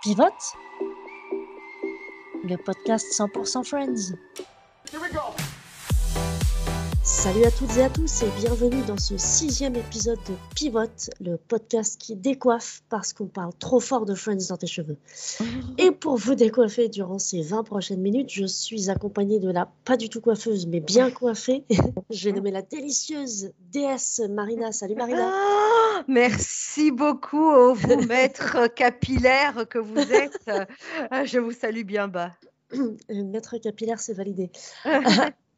Pivote Le podcast 100% Friends. Salut à toutes et à tous et bienvenue dans ce sixième épisode de Pivot, le podcast qui décoiffe parce qu'on parle trop fort de Friends dans tes cheveux. Et pour vous décoiffer durant ces 20 prochaines minutes, je suis accompagnée de la pas du tout coiffeuse mais bien coiffée. J'ai nommé la délicieuse déesse Marina. Salut Marina. Merci beaucoup, au vous maître capillaire que vous êtes. Ah, je vous salue bien bas. Maître capillaire, c'est validé.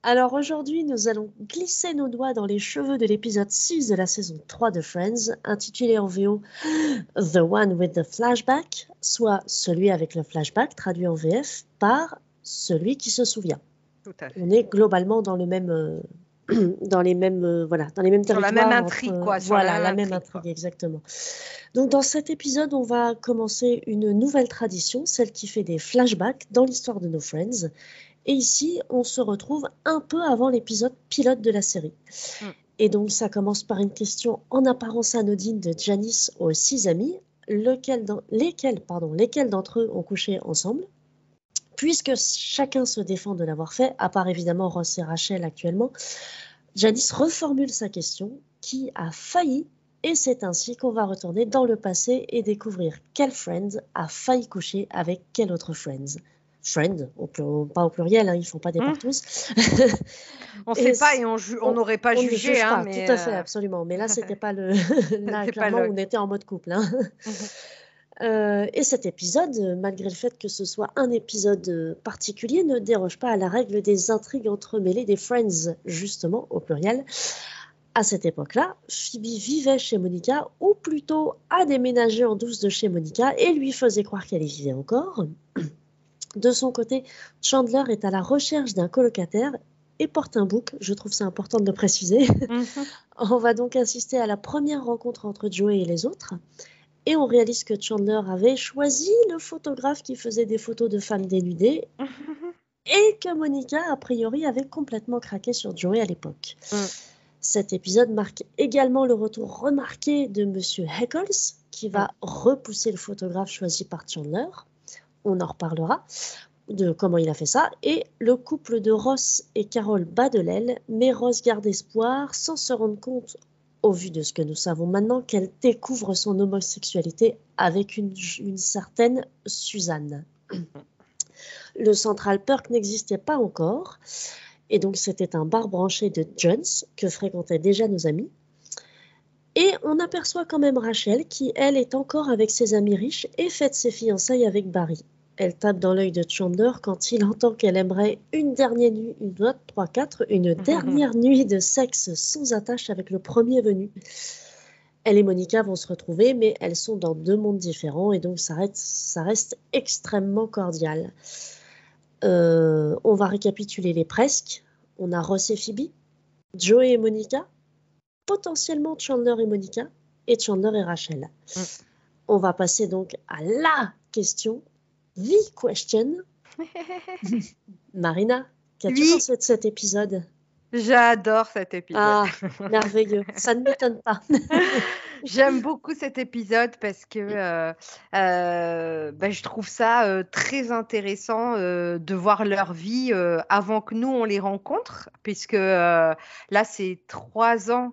Alors aujourd'hui, nous allons glisser nos doigts dans les cheveux de l'épisode 6 de la saison 3 de Friends, intitulé en VO The One with the Flashback, soit celui avec le flashback, traduit en VF par celui qui se souvient. On est globalement dans le même, euh, dans les mêmes, euh, voilà, dans les mêmes Sur la même intrigue, entre- quoi, sur Voilà, la la, même même intrigue, intrigue, exactement. Donc dans cet épisode, on va commencer une nouvelle tradition, celle qui fait des flashbacks dans l'histoire de nos Friends. Et ici, on se retrouve un peu avant l'épisode pilote de la série. Mm. Et donc, ça commence par une question en apparence anodine de Janice aux six amis, lequel dans- lesquels, pardon, lesquels d'entre eux ont couché ensemble? Puisque chacun se défend de l'avoir fait, à part évidemment Ross et Rachel actuellement, Janice reformule sa question qui a failli, et c'est ainsi qu'on va retourner dans le passé et découvrir quel friend a failli coucher avec quel autre friends. Friend, au pas au pluriel, hein, ils font pas des Mm. partous. On Et sait pas et on n'aurait pas On ne jugé. juge hein, pas, mais, tout à fait, euh, absolument. Mais là, c'était pas le. là, pas clairement, le- on était en mode couple. hein. Euh, et cet épisode, euh, malgré le fait que ce soit un épisode euh, particulier, ne déroge pas à la règle des intrigues entremêlées des Friends, justement, au pluriel. À cette époque-là, Phoebe vivait chez Monica, ou plutôt a déménagé en douce de chez Monica et lui faisait croire qu'elle y vivait encore. De son côté, Chandler est à la recherche d'un colocataire et porte un bouc. Je trouve ça important de le préciser. Mhm. On va donc assister à la première rencontre entre Joey et les autres. Et on réalise que Chandler avait choisi le photographe qui faisait des photos de femmes dénudées et que Monica, a priori, avait complètement craqué sur Joey à l'époque. Mm. Cet épisode marque également le retour remarqué de Monsieur Heckles, qui va repousser le photographe choisi par Chandler. On en reparlera de comment il a fait ça. Et le couple de Ross et Carol bat de l'aile, mais Ross garde espoir sans se rendre compte, au vu de ce que nous savons maintenant, qu'elle découvre son homosexualité avec une, certaine Suzanne. Le Central Perk n'existait pas encore, et donc c'était un bar branché de Jones que fréquentaient déjà nos amis. Et on aperçoit quand même Rachel qui, elle, est encore avec ses amis riches et fête ses fiançailles avec Barry. Elle tape dans l'œil de Chandler quand il entend qu'elle aimerait une dernière nuit, une note 3-4, une dernière nuit de sexe sans attache avec le premier venu. Elle et Monica vont se retrouver, mais elles sont dans deux mondes différents et donc ça reste, ça reste extrêmement cordial. Euh, on va récapituler les presque. On a Ross et Phoebe, Joey et Monica, potentiellement Chandler et Monica, et Chandler et Rachel. Mm. On va passer donc à la question, the question. Marina, qu'as-tu Oui. pensé de cet épisode? J'adore cet épisode. Ah, merveilleux, ça ne m'étonne pas. J'aime beaucoup cet épisode parce que euh, euh, ben, je trouve ça euh, très intéressant euh, de voir leur vie euh, avant que nous on les rencontre, puisque euh, là c'est trois ans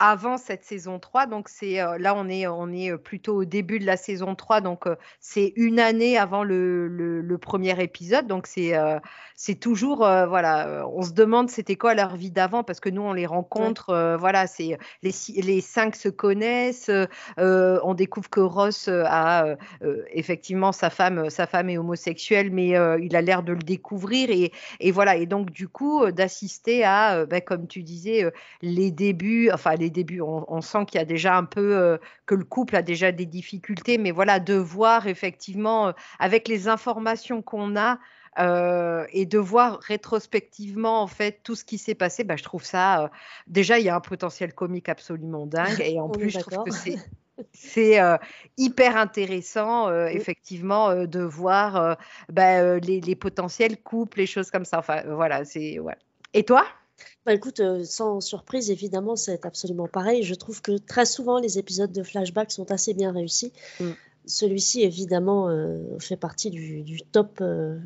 avant cette saison 3, donc c'est euh, là on est on est plutôt au début de la saison 3, donc euh, c'est une année avant le, le, le premier épisode, donc c'est euh, c'est toujours euh, voilà, euh, on se demande c'était quoi leur vie d'avant parce que nous on les rencontre, euh, voilà, c'est les, les cinq se connaissent. euh, on découvre que Ross euh, a euh, euh, effectivement sa femme, sa femme est homosexuelle, mais euh, il a l'air de le découvrir et, et voilà. Et donc du coup euh, d'assister à, euh, ben, comme tu disais, euh, les débuts, enfin les débuts, on, on sent qu'il y a déjà un peu euh, que le couple a déjà des difficultés, mais voilà de voir effectivement euh, avec les informations qu'on a. euh, et de voir rétrospectivement en fait tout ce qui s'est passé, bah, je trouve ça euh, déjà il y a un potentiel comique absolument dingue et en plus je trouve que c'est c'est euh, hyper intéressant euh, Oui. effectivement euh, de voir bah, les, les potentiels couples, les choses comme ça. Enfin voilà, c'est ouais. Et toi? Bah écoute, euh, sans surprise, évidemment, c'est absolument pareil. Je trouve que très souvent, les épisodes de flashback sont assez bien réussis. Mm. celui-ci, évidemment, fait partie du, du top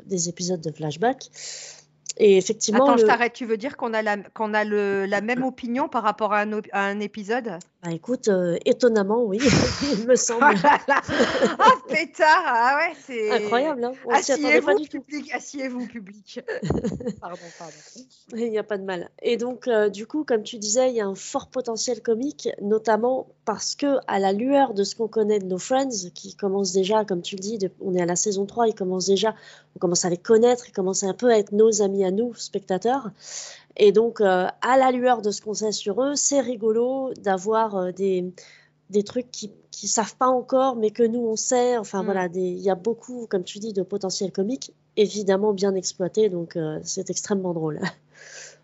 des épisodes de Flashback. Et effectivement. Attends, je t'arrête. Tu veux dire qu'on a, la, qu'on a le, la même opinion par rapport à un, à un épisode? Bah, Écoute, euh, étonnamment, oui, il me semble. ah, pétard Ah ouais, c'est. Incroyable, hein Asseyez-vous, public. Asseyez-vous, public. pardon, pardon. Il n'y a pas de mal. Et donc, euh, du coup, comme tu disais, il y a un fort potentiel comique, notamment parce que, à la lueur de ce qu'on connaît de nos Friends, qui commencent déjà, comme tu le dis, on est à la saison 3, ils commencent déjà, on commence à les connaître, ils commencent un peu à être nos amis à nous, spectateurs. Et donc, euh, à la lueur de ce qu'on sait sur eux, c'est rigolo d'avoir euh, des, des trucs qui ne savent pas encore, mais que nous, on sait. Enfin, mm. voilà, il y a beaucoup, comme tu dis, de potentiel comique, évidemment bien exploité, donc euh, c'est extrêmement drôle.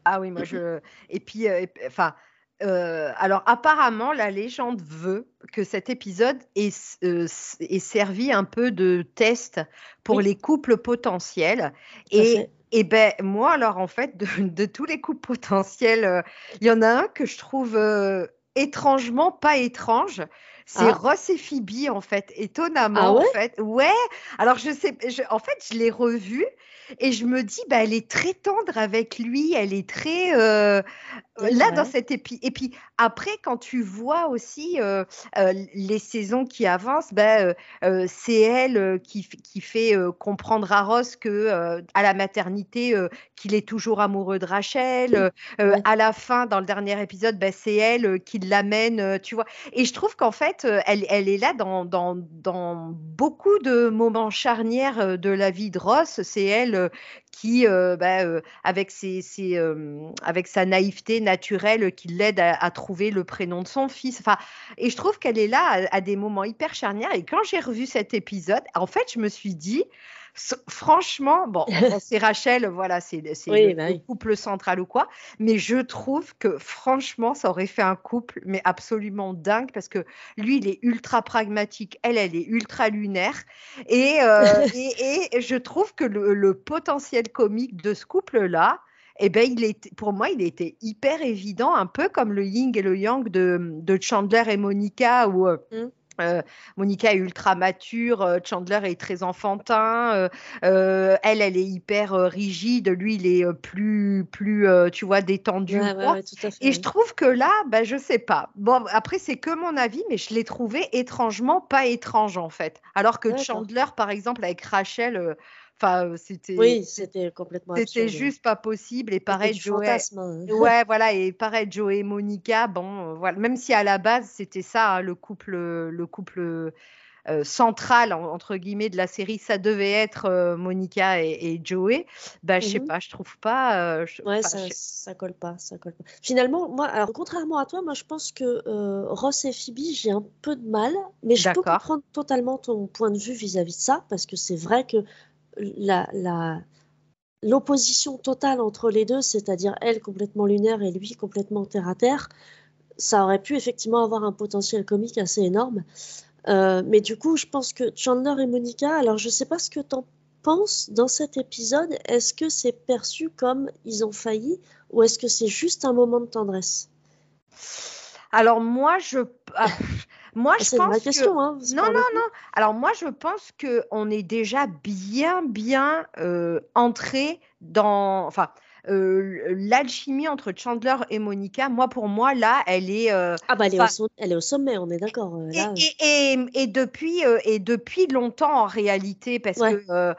Ah oui, moi, je... Et puis, enfin... alors apparemment, la légende veut que cet épisode ait, servi un peu de test pour les couples potentiels. Et et ben moi alors en fait de, tous les couples potentiels, euh, il y en a un que je trouve euh, étrangement pas étrange. C'est ah. Ross et Phoebe en fait, étonnamment ah en fait. Ouais. Alors je sais, en fait je l'ai revu et je me dis bah elle est très tendre avec lui, elle est très euh, là dans cette épi et puis après quand tu vois aussi euh, euh, les saisons qui avancent, bah, c'est elle qui, qui fait comprendre à Ross que à la maternité qu'il est toujours amoureux de Rachel. À la fin dans le dernier épisode, bah, c'est elle qui l'amène, tu vois. Et je trouve qu'en fait elle, elle, est là dans, dans, dans, beaucoup de moments charnières de la vie de Ross. C'est elle qui, euh, bah, euh, avec, euh, sa naïveté naturelle, qui l'aide à, trouver le prénom de son fils. Enfin, et je trouve qu'elle est là à, des moments hyper charnières. Et quand j'ai revu cet épisode, en fait, je me suis dit, franchement, bon, c'est Rachel, voilà, c'est le, bah couple central ou quoi, mais je trouve que franchement, ça aurait fait un couple, mais absolument dingue, parce que lui, il est ultra pragmatique, elle, elle est ultra lunaire, et, euh, et, je trouve que le, potentiel comique de ce couple-là, eh ben, il est, pour moi, il était hyper évident, un peu comme le yin et le yang de, de Chandler et Monica, où euh, mmh. Euh, Monica est ultra mature, euh, Chandler est très enfantin, euh, elle, elle est hyper rigide, lui, il est plus, plus tu vois, détendu. et je trouve que là, bah, je sais pas. Bon, après, c'est que mon avis, mais je l'ai trouvé étrangement pas étrange, en fait. Alors que Chandler, par exemple, avec Rachel, Enfin, c'était. Oui, c'était complètement. C'était juste pas possible. Et pareil, Joe. Hein. Ouais, voilà. Et pareil, Joe et Monica. Bon, voilà. Même si à la base c'était ça, hein, le couple, le couple euh, central entre guillemets de la série, ça devait être euh, Monica et, Joey. Bah, je sais mmh pas, je trouve pas. Euh, ouais, ça, ça, colle pas, ça colle pas. Finalement, moi, alors contrairement à toi, moi, je pense que Ross et Phoebe, j'ai un peu de mal, mais je peux comprendre totalement ton point de vue vis-à-vis -vis de ça, parce que c'est vrai que la, l'opposition totale entre les deux, c'est-à-dire elle complètement lunaire et lui complètement terre à terre, ça aurait pu effectivement avoir un potentiel comique assez énorme. Euh, mais du coup, je pense que Chandler et Monica, alors je ne sais pas ce que tu en penses dans cet épisode, est-ce que c'est perçu comme ils ont failli ou est-ce que c'est juste un moment de tendresse? Alors moi, je... Ah, moi, je pense une que... hein, non, non, non. Alors moi, je pense que on est déjà bien, bien euh, entré dans. Enfin, euh, l'alchimie entre Chandler et Monica, moi pour moi là, elle est. Euh, ah bah elle est, au elle est, au sommet, on est d'accord. Euh, et, et, depuis et depuis longtemps en réalité, parce que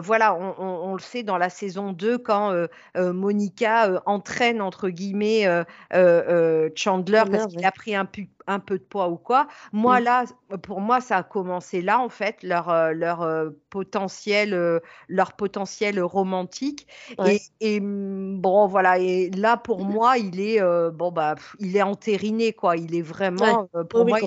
voilà, on, on, le sait dans la saison 2 quand Monica entraîne entre guillemets Chandler parce qu'il a pris un, un peu de poids ou quoi. Moi, là, pour moi, ça a commencé là, en fait, leur, euh, leur euh, potentiel, euh, leur potentiel romantique. Et, mm, bon, voilà. Et là, pour mm. moi, il est, bon, bah, il est entériné, quoi. Il est vraiment, pour moi,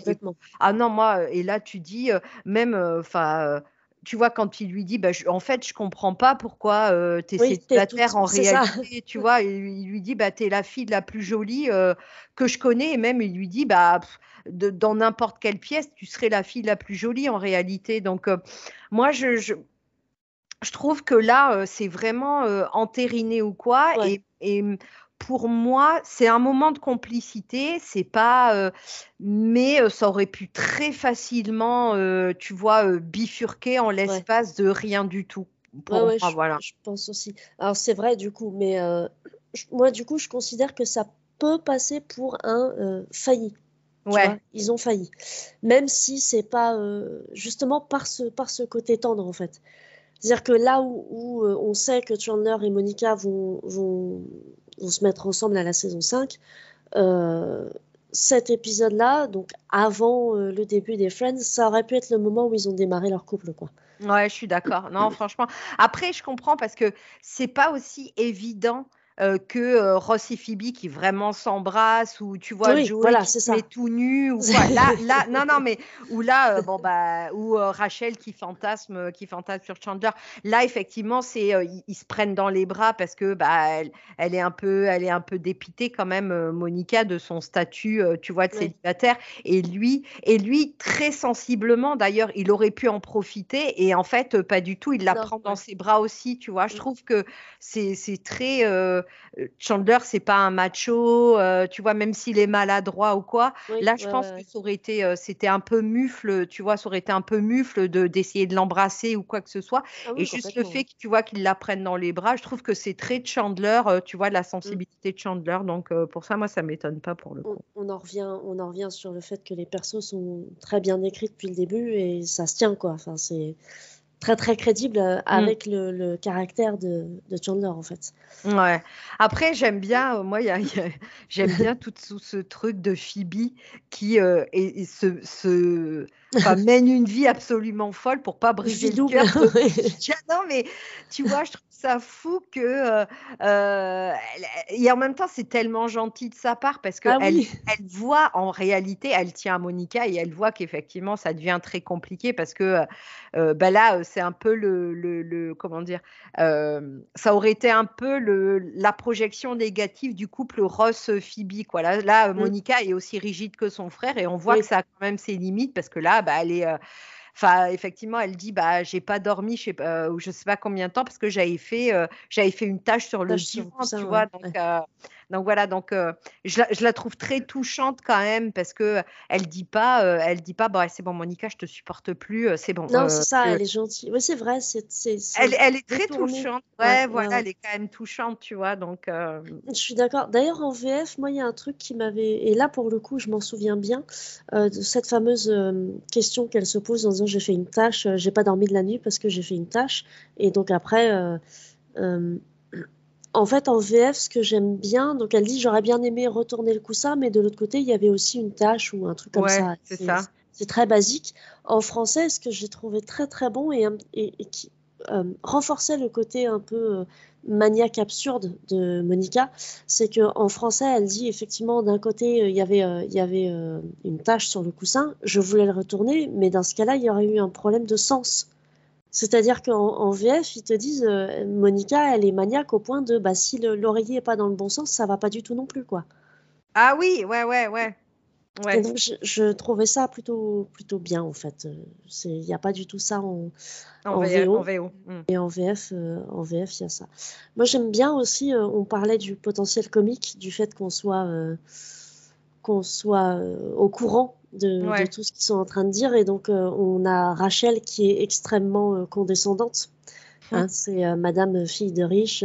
ah non, moi, et là, tu dis, même, enfin, tu vois, quand il lui dit, bah, en fait, je comprends pas pourquoi euh, tu es célibataire en réalité, tu vois, il lui dit, bah, tu es la fille la plus jolie euh, que je connais, et même il lui dit, bah, dans n'importe quelle pièce, tu serais la fille la plus jolie en réalité. Donc, euh, moi, je, je, trouve que là, c'est vraiment entériné ou quoi, et, et pour moi, c'est un moment de complicité. C'est pas, euh, mais euh, ça aurait pu très facilement, euh, tu vois, bifurquer en l'espace de rien du tout. Pour moi, je, voilà. je pense aussi. Alors c'est vrai du coup, mais moi du coup, je considère que ça peut passer pour un failli. Ouais. ils ont failli. Même si c'est pas justement par ce, par ce côté tendre en fait. C'est-à-dire que là où, on sait que Chandler et Monica vont, vont, se mettre ensemble à la saison 5, euh, cet épisode-là, donc avant euh, le début des Friends, ça aurait pu être le moment où ils ont démarré leur couple, quoi. Ouais, je suis d'accord. Non, franchement. Après, je comprends parce que c'est pas aussi évident euh, que euh, Ross et Phoebe qui vraiment s'embrassent ou tu vois Joey voilà, qui se met tout nu ou quoi. Là, là, non, non, mais ou là, euh, bon bah, ou Rachel qui fantasme, qui fantasme sur Chandler. Là, effectivement, c'est ils, se prennent dans les bras parce que bah, elle, est un peu, elle est un peu dépitée quand même, Monica, de son statut, tu vois, de célibataire. Et lui, et lui, très sensiblement, d'ailleurs, il aurait pu en profiter et en fait, pas du tout. Il la prend dans ses bras aussi, tu vois. Je mm. trouve que c'est très euh, Chandler, c'est pas un macho, euh, tu vois, même s'il est maladroit ou quoi. Là, je pense que ça aurait été, euh, c'était un peu mufle, tu vois, ça aurait été un peu mufle de d'essayer de l'embrasser ou quoi que ce soit. Ah et juste le fait que tu vois qu'il la prenne dans les bras, je trouve que c'est très Chandler, tu vois, la mmh. sensibilité de Chandler. Donc pour ça, moi, ça m'étonne pas pour le coup. On, en revient, on en revient sur le fait que les persos sont très bien écrits depuis le début et ça se tient quoi. Enfin, c'est très très crédible euh, mm. avec le, caractère de, Chandler en fait. Ouais. Après j'aime bien, euh, moi j'aime bien tout, ce truc de Phoebe qui euh, se, mène une vie absolument folle pour pas briser le cœur. non mais tu vois, je trouve ça fou que euh, euh, et en même temps c'est tellement gentil de sa part parce que ah elle, voit en réalité elle tient à Monica et elle voit qu'effectivement ça devient très compliqué parce que euh, bah là c'est un peu le, le, comment dire ça aurait été un peu le, la projection négative du couple Ross Phoebe quoi. Là, là mmh. Monica est aussi rigide que son frère et on voit que ça a quand même ses limites parce que là bah, elle est Enfin, effectivement, elle dit bah j'ai pas dormi, je sais pas, ou je sais pas combien de temps parce que j'avais fait, j'avais fait une tâche sur le divan, tu vois. Donc, donc voilà, donc euh, je, la, trouve très touchante quand même parce que elle dit pas, euh, elle dit pas, c'est bon Monica, je te supporte plus, euh, c'est bon. Non, c'est ça, elle est gentille. Oui, c'est vrai, c'est. Elle, elle, est très touchante. Ouais, voilà, elle est quand même touchante, tu vois. Donc. Je suis d'accord. D'ailleurs, en VF, moi, il y a un truc qui m'avait, et là pour le coup, je m'en souviens bien de cette fameuse question qu'elle se pose en disant j'ai fait une tâche, j'ai pas dormi de la nuit parce que j'ai fait une tâche, et donc après en fait, en VF, ce que j'aime bien, donc elle dit j'aurais bien aimé retourner le coussin, mais de l'autre côté, il y avait aussi une tâche ou un truc comme ça. C'est ça. C'est très basique. En français, ce que j'ai trouvé très très bon et, qui euh, renforçait le côté un peu euh, maniaque absurde de Monica, c'est que en français, elle dit effectivement d'un côté euh, il y avait il y avait une tâche sur le coussin, je voulais le retourner, mais dans ce cas-là, il y aurait eu un problème de sens. C'est-à-dire qu'en VF, ils te disent euh, Monica, elle est maniaque au point de bah, si l'oreiller n'est pas dans le bon sens, ça va pas du tout non plus. quoi. Ah oui, ouais, ouais, ouais. ouais. donc, je, trouvais ça plutôt, plutôt bien en fait. Il n'y a pas du tout ça en, en, VO. Hmm. Et en VF, euh, en VF, il y a ça. Moi, j'aime bien aussi, euh, on parlait du potentiel comique, du fait qu'on soit, qu'on soit au courant de, tout ce qu'ils sont en train de dire. Et donc, euh, on a Rachel qui est extrêmement euh, condescendante. Hein, c'est euh, Madame fille de riche,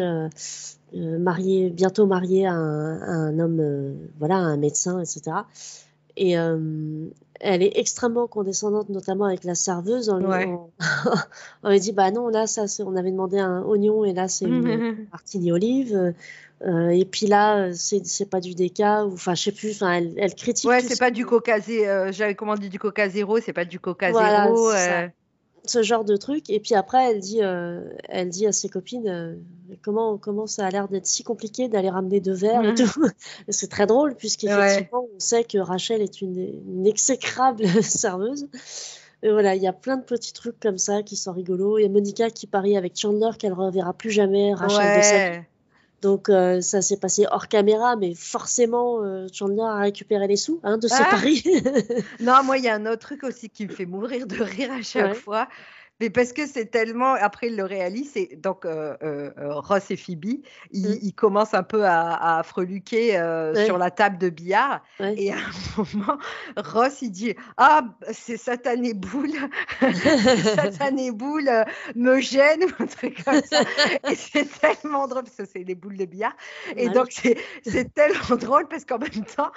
mariée, bientôt mariée à un, homme, voilà, un médecin, etc. Et elle est extrêmement condescendante, notamment avec la serveuse. On, lui, dit bah non, là, ça, on avait demandé un oignon et là, c'est une martini olive. Euh, et puis là, c'est pas du ou enfin, je sais plus, elle, elle critique. Ouais, c'est pas du coca euh, j'avais commandé du coca zéro, c'est pas du coca zéro. Euh. Ce genre de truc. Et puis après, elle dit, elle dit à ses copines comment, comment ça a l'air d'être si compliqué d'aller ramener deux verres et mmh. tout. c'est très drôle, puisqu'effectivement, on sait que Rachel est une, une exécrable serveuse. Et voilà, il y a plein de petits trucs comme ça qui sont rigolos. Il y a Monica qui parie avec Chandler qu'elle reverra plus jamais Rachel de sa donc euh, ça s'est passé hors caméra, mais forcément, euh, Chandler a récupéré les sous hein, de ce ah pari. non, moi, il y a un autre truc aussi qui me fait mourir de rire à chaque fois Mais parce que c'est tellement. Après, il le réalise. Et donc, euh, euh, euh, Ross et Phoebe, ils, mm. commencent un peu à, à freluquer sur la table de billard. Et à un moment, Ross, il dit Ah, c'est Satané Boule. Satané Boule me gêne ou un truc comme ça. et c'est tellement drôle parce que c'est des boules de billard. Et donc, c'est tellement drôle parce qu'en même temps,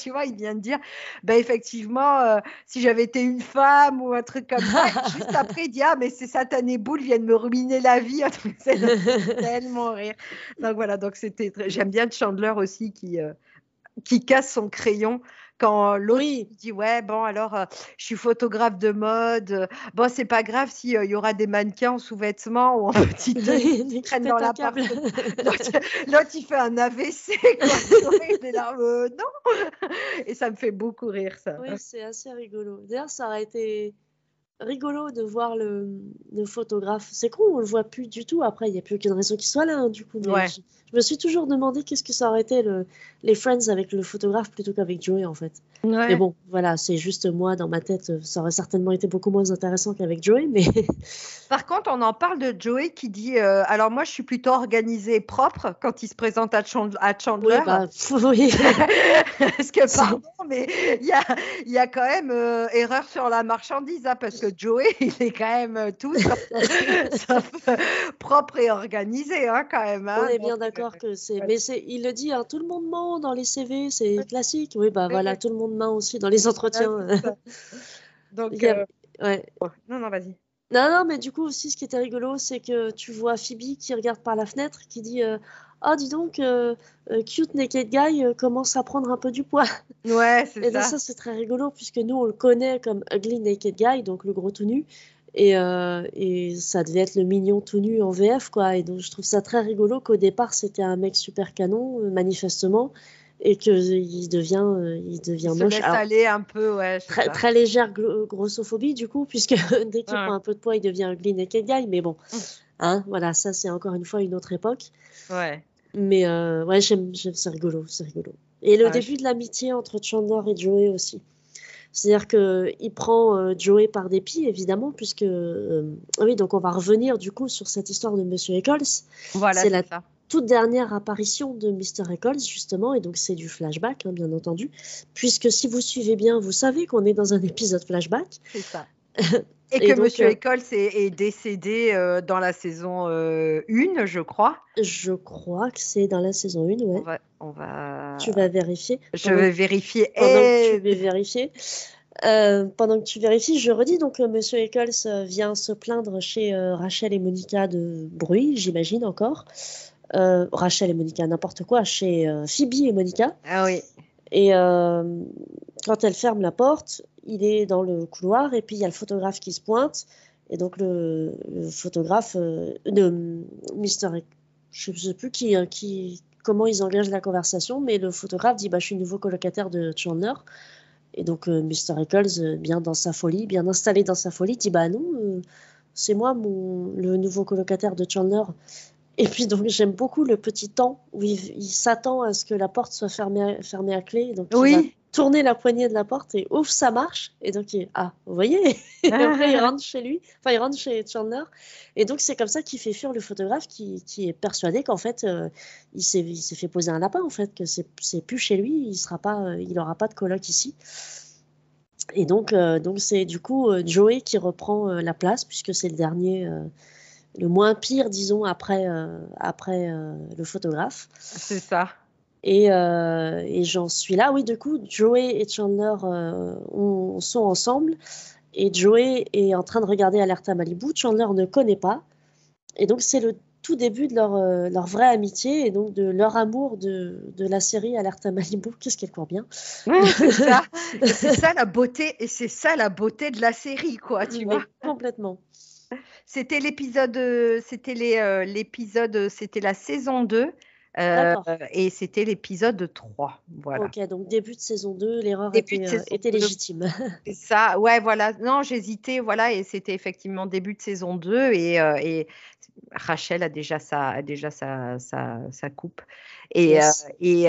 tu vois, il vient de dire bah, effectivement, si j'avais été une femme ou un truc comme ça, juste après, il dit Ah, mais c'est Satané Boule vient de me ruiner la vie. C'est tellement rire. Donc voilà, donc c'était j'aime bien Chandler aussi qui, euh, qui casse son crayon quand l'autre dit ouais bon alors euh, je suis photographe de mode. Bon c'est pas grave s'il euh, il y aura des mannequins en sous-vêtements ou en petit qui traînent dans la l'autre il fait un AVC quoi. là, non. Et ça me fait beaucoup rire ça. Oui c'est assez rigolo. D'ailleurs ça aurait été rigolo de voir le, photographe. C'est con, on le voit plus du tout. Après, il n'y a plus aucune raison qu'il soit là, hein, du coup. Je, me suis toujours demandé qu'est-ce que ça aurait été le, les Friends avec le photographe plutôt qu'avec Joey, en fait. Mais bon, voilà, c'est juste moi, dans ma tête, ça aurait certainement été beaucoup moins intéressant qu'avec Joey, mais... Par contre, on en parle de Joey qui dit euh, Alors moi, je suis plutôt organisé propre quand il se présente à, Chandler. Oui, bah, oui. parce que, pardon, mais il y a, y a, quand même euh, erreur sur la marchandise, hein, parce que Joey, il est quand même euh, tout propre et organisé, hein, quand même. Hein. on est bien d'accord que c'est... Mais il le dit, hein, tout le monde ment dans les CV, c'est classique. Oui, bah voilà, tout le monde ment aussi dans les entretiens. Donc, ouais. Non, non, vas-y. Non, non, mais du coup aussi, ce qui était rigolo, c'est que tu vois Phoebe qui regarde par la fenêtre, qui dit euh, Ah, dis donc, euh, euh, cute naked guy commence à prendre un peu du poids. Ouais, c'est ça. Et donc, ça, c'est très rigolo, puisque nous, on le connaît comme ugly naked guy, donc le gros tout nu. Et, et, ça devait être le mignon tout nu en VF, quoi. Et donc, je trouve ça très rigolo qu'au départ, c'était un mec super canon, manifestement et qu'il devient, euh, il devient il moche. Se aller un peu, ouais. Très, très, légère grossophobie, du coup, puisque dès qu'il prend un peu de poids, il devient ugly naked guy. Mais bon, mmh. hein, voilà, ça, c'est encore une fois une autre époque. Ouais. Mais euh, ouais, j'aime, c'est rigolo, c'est rigolo. Et le début de l'amitié entre Chandler et Joey aussi. C'est-à-dire qu'il prend euh, Joey par dépit, évidemment, puisque. oui, donc on va revenir du coup sur cette histoire de Monsieur Eccles. Voilà, c'est ça toute dernière apparition de Mr. Eccles, justement, et donc c'est du flashback, hein, bien entendu, puisque si vous suivez bien, vous savez qu'on est dans un épisode flashback. C'est ça. Et, que Monsieur euh, Eccles est, décédé euh, dans la saison 1, euh, je crois. Je crois que c'est dans la saison 1, ouais. On va, Tu vas vérifier. Je vais vérifier. Pendant que tu vérifier. pendant que tu vérifies, je redis donc Monsieur Eccles vient se plaindre chez Rachel et Monica de bruit, j'imagine encore. Rachel et Monica, n'importe quoi, chez Phoebe et Monica. Ah oui. Et euh, quand elle ferme la porte, il est dans le couloir et puis il y a le photographe qui se pointe. Et donc le, photographe de Mister, je ne sais plus qui, qui, comment ils engagent la conversation, mais le photographe dit bah, Je suis nouveau colocataire de Chandler. Et donc Mr. Eccles, bien dans sa folie, bien installé dans sa folie, dit Bah non, c'est moi le nouveau colocataire de Chandler. Et puis donc j'aime beaucoup le petit temps où il, s'attend à ce que la porte soit fermée, fermée à clé. Donc oui. il va tourner la poignée de la porte et ouf ça marche. Et donc il ah vous voyez. et après il rentre chez lui, enfin il rentre chez Chandler. Et donc c'est comme ça qu'il fait fuir le photographe qui, qui est persuadé qu'en fait euh, il s'est fait poser un lapin en fait que c'est plus chez lui, il sera pas, euh, il aura pas de coloc ici. Et donc euh, donc c'est du coup Joey qui reprend la place puisque c'est le dernier le moins pire, disons, après, euh, après euh, le photographe. C'est ça. Et, euh, et j'en suis là. Oui, du coup, Joey et Chandler sont ensemble. Et Joey est en train de regarder Alerta Malibu. Chandler ne connaît pas. Et donc, c'est le tout début de leur, leur vraie amitié et donc de leur amour de, de la série Alerta Malibu. Qu'est-ce qu'elle court bien. c'est ça. ça la beauté. Et c'est ça la beauté de la série, quoi, tu vois. Complètement. C'était l'épisode, euh, c'était euh, l'épisode, c'était la saison 2. Euh, et c'était l'épisode 3. Voilà. Ok, donc début de saison 2, l'erreur était, légitime. ça, ouais, voilà. Non, j'hésitais, voilà, et c'était effectivement début de saison 2, et, et Rachel a déjà sa, déjà sa, sa, coupe. Et, et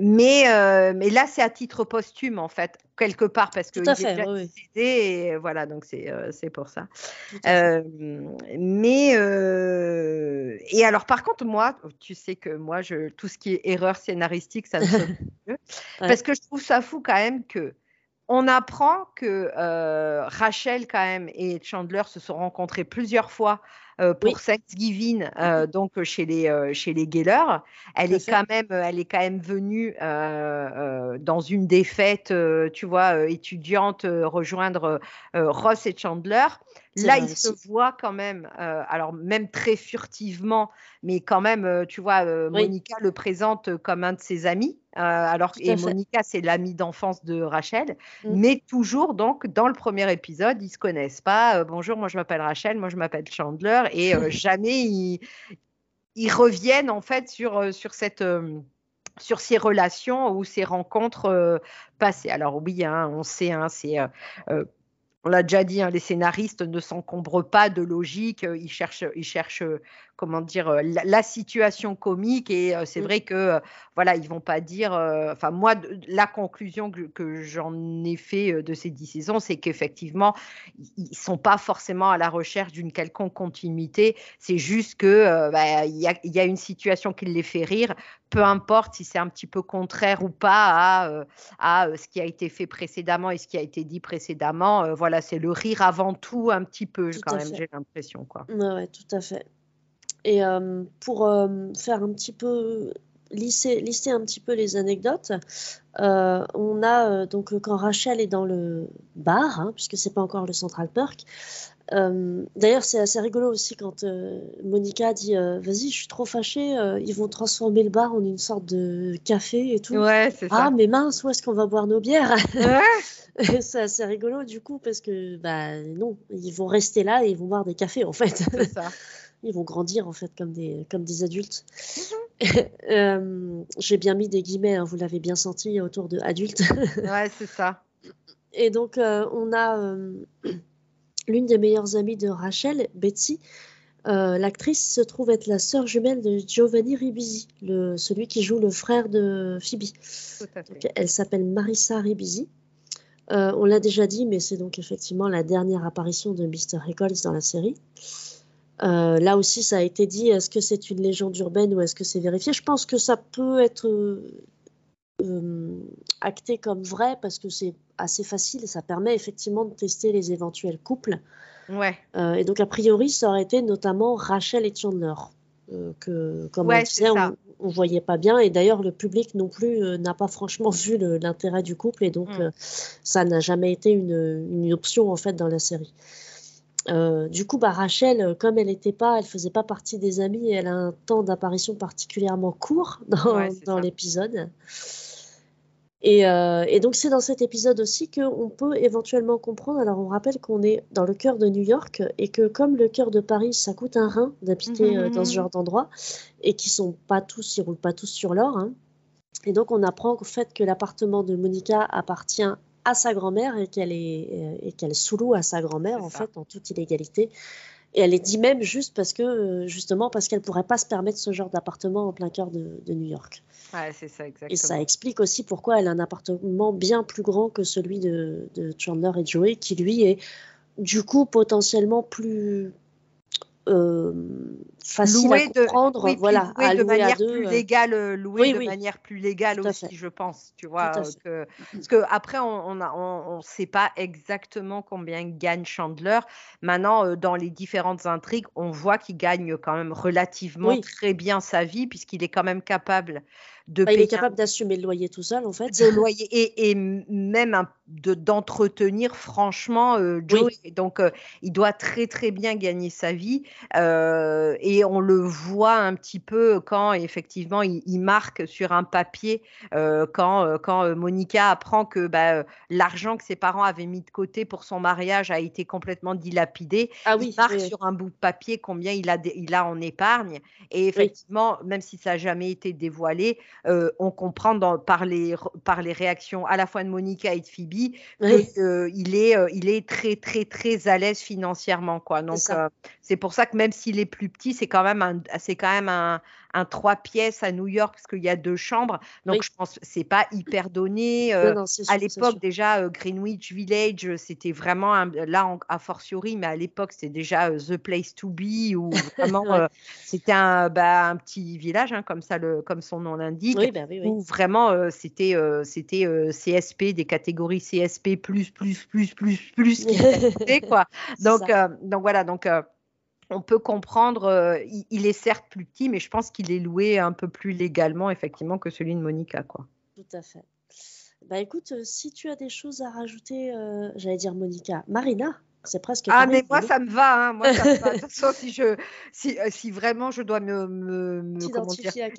mais, mais là, c'est à titre posthume, en fait, quelque part, parce que il est déjà décédé. Et voilà, donc c'est pour ça. mais, et alors, par contre, moi, tu sais que moi, je, tout ce qui est erreur scénaristique, ça me ouais. Parce que je trouve ça fou quand même que on apprend que Rachel quand même et Chandler se sont rencontrés plusieurs fois euh, pour oui. Thanksgiving, euh, donc chez les euh, chez les Geller. Elle est quand même elle est quand même venue dans une des fêtes, tu vois, étudiante rejoindre Ross et Chandler. Là, ils se voient quand même, euh, alors même très furtivement, mais quand même, euh, tu vois, euh, oui. Monica le présente comme un de ses amis. alors Tout et Monica, c'est l'amie d'enfance de Rachel, mm. mais toujours donc dans le premier épisode, ils se connaissent pas. bonjour, moi je m'appelle Rachel, moi je m'appelle Chandler, et jamais ils, ils, reviennent en fait sur sur cette sur ces relations ou ces rencontres passées. Alors oui, hein, on sait, hein, c'est on l'a déjà dit, hein, les scénaristes ne s'encombrent pas de logique, ils cherchent, ils cherchent comment dire, euh, la, la situation comique. Et euh, c'est mmh. vrai que, euh, voilà, ils vont pas dire. Enfin, moi, la conclusion que, que j'en ai fait de ces dix saisons, c'est qu'effectivement, ils sont pas forcément à la recherche d'une quelconque continuité. C'est juste que bah, il y, a, y, a, une situation qui les fait rire, peu importe si c'est un petit peu contraire ou pas à, à ce qui a été fait précédemment et ce qui a été dit précédemment. voilà, c'est le rire avant tout, un petit peu, tout quand même, j'ai l'impression. Quoi. Ouais, ouais, tout à fait. Et euh, pour euh, faire un petit peu lister, lister, un petit peu les anecdotes, euh, on a euh, donc quand Rachel est dans le bar, hein, puisque c'est pas encore le Central Perk. Euh, D'ailleurs, c'est assez rigolo aussi quand Monica dit Vas-y, je suis trop fâchée, ils vont transformer le bar en une sorte de café et tout. Ouais, ah, ça. mais mince, où est-ce qu'on va boire nos bières? Ouais. C'est assez rigolo du coup, parce que bah non, ils vont rester là et ils vont boire des cafés en fait. C'est ça ils vont grandir en fait comme des, comme des adultes. Euh, J'ai bien mis des guillemets, hein, vous l'avez bien senti autour de adultes. ouais, c'est ça. Et donc, euh, on a euh, l'une des meilleures amies de Rachel, Betsy. Euh, L'actrice se trouve être la sœur jumelle de Giovanni Ribisi, le, celui qui joue le frère de Phoebe. Donc, elle s'appelle Marissa Ribisi. on l'a déjà dit, mais c'est donc effectivement la dernière apparition de Mr. Eccles dans la série. Euh, là aussi, ça a été dit, est-ce que c'est une légende urbaine ou est-ce que c'est vérifié? Je pense que ça peut être euh, acté comme vrai parce que c'est assez facile et ça permet effectivement de tester les éventuels couples. Ouais. Euh, et donc, a priori, ça aurait été notamment Rachel et Chandler. Euh, que, comme ouais, on disait, on, ne voyait pas bien. Et d'ailleurs, le public non plus n'a pas franchement vu l'intérêt du couple. Et donc, mm. ça n'a jamais été une, une, option en fait dans la série. Euh, du coup, bah, Rachel, euh, comme elle n'était pas, elle faisait pas partie des amis, elle a un temps d'apparition particulièrement court dans, ouais, dans l'épisode. Et, euh, et, donc c'est dans cet épisode aussi qu'on peut éventuellement comprendre. Alors on rappelle qu'on est dans le cœur de New York et que comme le cœur de Paris, ça coûte un rein d'habiter mmh, dans ce genre d'endroit et qui sont pas tous, ils roulent pas tous sur l'or. Hein. Et donc on apprend au fait que l'appartement de Monica appartient à sa grand-mère et qu'elle est euh, et qu'elle sous-loue à sa grand-mère en fait en toute illégalité. Et elle est dit même juste parce que euh, justement parce qu'elle pourrait pas se permettre ce genre d'appartement en plein cœur de, de, New York. Ouais, c'est ça exactement. Et ça explique aussi pourquoi elle a un appartement bien plus grand que celui de, de Chandler et Joey, qui lui est du coup potentiellement plus euh, facile louer à comprendre, de, oui, voilà, louer à de manière à deux, plus euh. légale, euh, louer oui, de oui. manière plus légale aussi, fait. je pense, tu vois, euh, que, parce que après on on sait pas exactement combien gagne Chandler. Maintenant, euh, dans les différentes intrigues, on voit qu'il gagne quand même relativement très bien sa vie puisqu'il est quand même capable de Bah, il est capable d'assumer le loyer tout seul en fait. loyer et, même de d'entretenir franchement euh. Joe. Donc, euh, il doit très très bien gagner sa vie euh, et on le voit un petit peu quand effectivement il, il marque sur un papier quand quand Monica apprend que bah, l'argent que ses parents avaient mis de côté pour son mariage a été complètement dilapidé. Ah Il oui, marque oui, oui. sur un bout de papier combien il a, il a en épargne. Et effectivement, même si ça n'a jamais été dévoilé, euh, on comprend dans- par, les, par les réactions à la fois de Monica et de Phoebe Oui. qu'il est, euh, il est très, très, très à l'aise financièrement. Quoi. Donc, euh, c'est pour ça que même s'il est plus petit, c'est quand même un, c'est quand même un, un trois pièces à New York parce qu'il y a deux chambres. Donc, je pense que c'est pas hyper donné. à l'époque, déjà, Greenwich Village, c'était vraiment, là, à fortiori, mais à l'époque, c'était déjà The Place to Be, ou vraiment, c'était un, bah, un, petit village, hein, comme, ça, le, comme son nom l'indique, bah où vraiment, c'était c'était CSP, des catégories CSP, plus, plus, plus, plus, plus, quoi. Donc, donc voilà, donc on peut comprendre, euh, il, est certes plus petit, mais je pense qu'il est loué un peu plus légalement, effectivement, que celui de Monica. Quoi. Tout à fait. Bah écoute, euh, si tu as des choses à rajouter, euh, j'allais dire Monica, Marina, c'est presque. Ah, mais moi, ça me va. Hein. Moi, ça me va. si, je, si, euh, si, vraiment je dois me,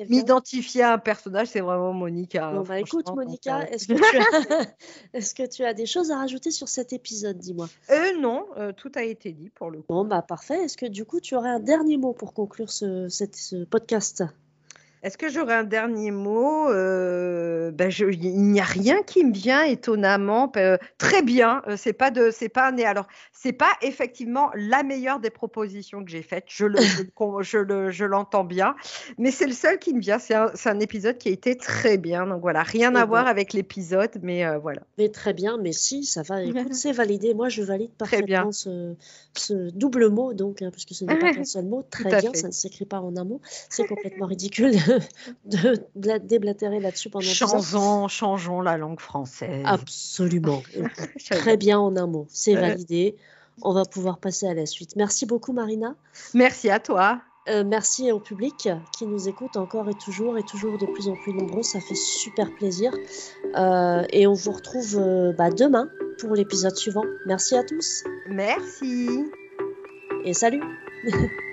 m'identifier à, un personnage, c'est vraiment Monica. Bon, bah, écoute, Monica, euh, est-ce que, tu as... est que tu as des choses à rajouter sur cet épisode Dis-moi? Euh, non, tout a été dit pour le coup. Bon, bah parfait. Est-ce que du coup, tu aurais un dernier mot pour conclure ce, ce podcast? Est-ce que j'aurais un dernier mot euh, ben Il n'y a rien qui me vient étonnamment. Euh, très bien, euh, c'est pas de, c'est pas alors c'est pas effectivement la meilleure des propositions que j'ai faites. Je le, je, le, je l'entends bien, mais c'est le seul qui me vient. C'est un, un, épisode qui a été très bien. Donc voilà, rien à voir avec l'épisode, mais voilà. Mais très bien, mais si ça va. Écoute, c'est validé. Moi, je valide parfaitement ce, ce, double mot, donc hein, puisque ce n'est pas un seul mot. Très bien, ça ne s'écrit pas en un mot. C'est complètement ridicule de, déblatérer là-dessus pendant changeons, changeons la langue française. Absolument. Très bien en un mot. C'est validé. On va pouvoir passer à la suite. Merci beaucoup, Marina. Merci à toi. Euh, merci au public qui nous écoute encore et toujours et toujours de plus en plus nombreux. Ça fait super plaisir. Euh, et on vous retrouve euh, bah, demain pour l'épisode suivant. Merci à tous. Merci. Et salut.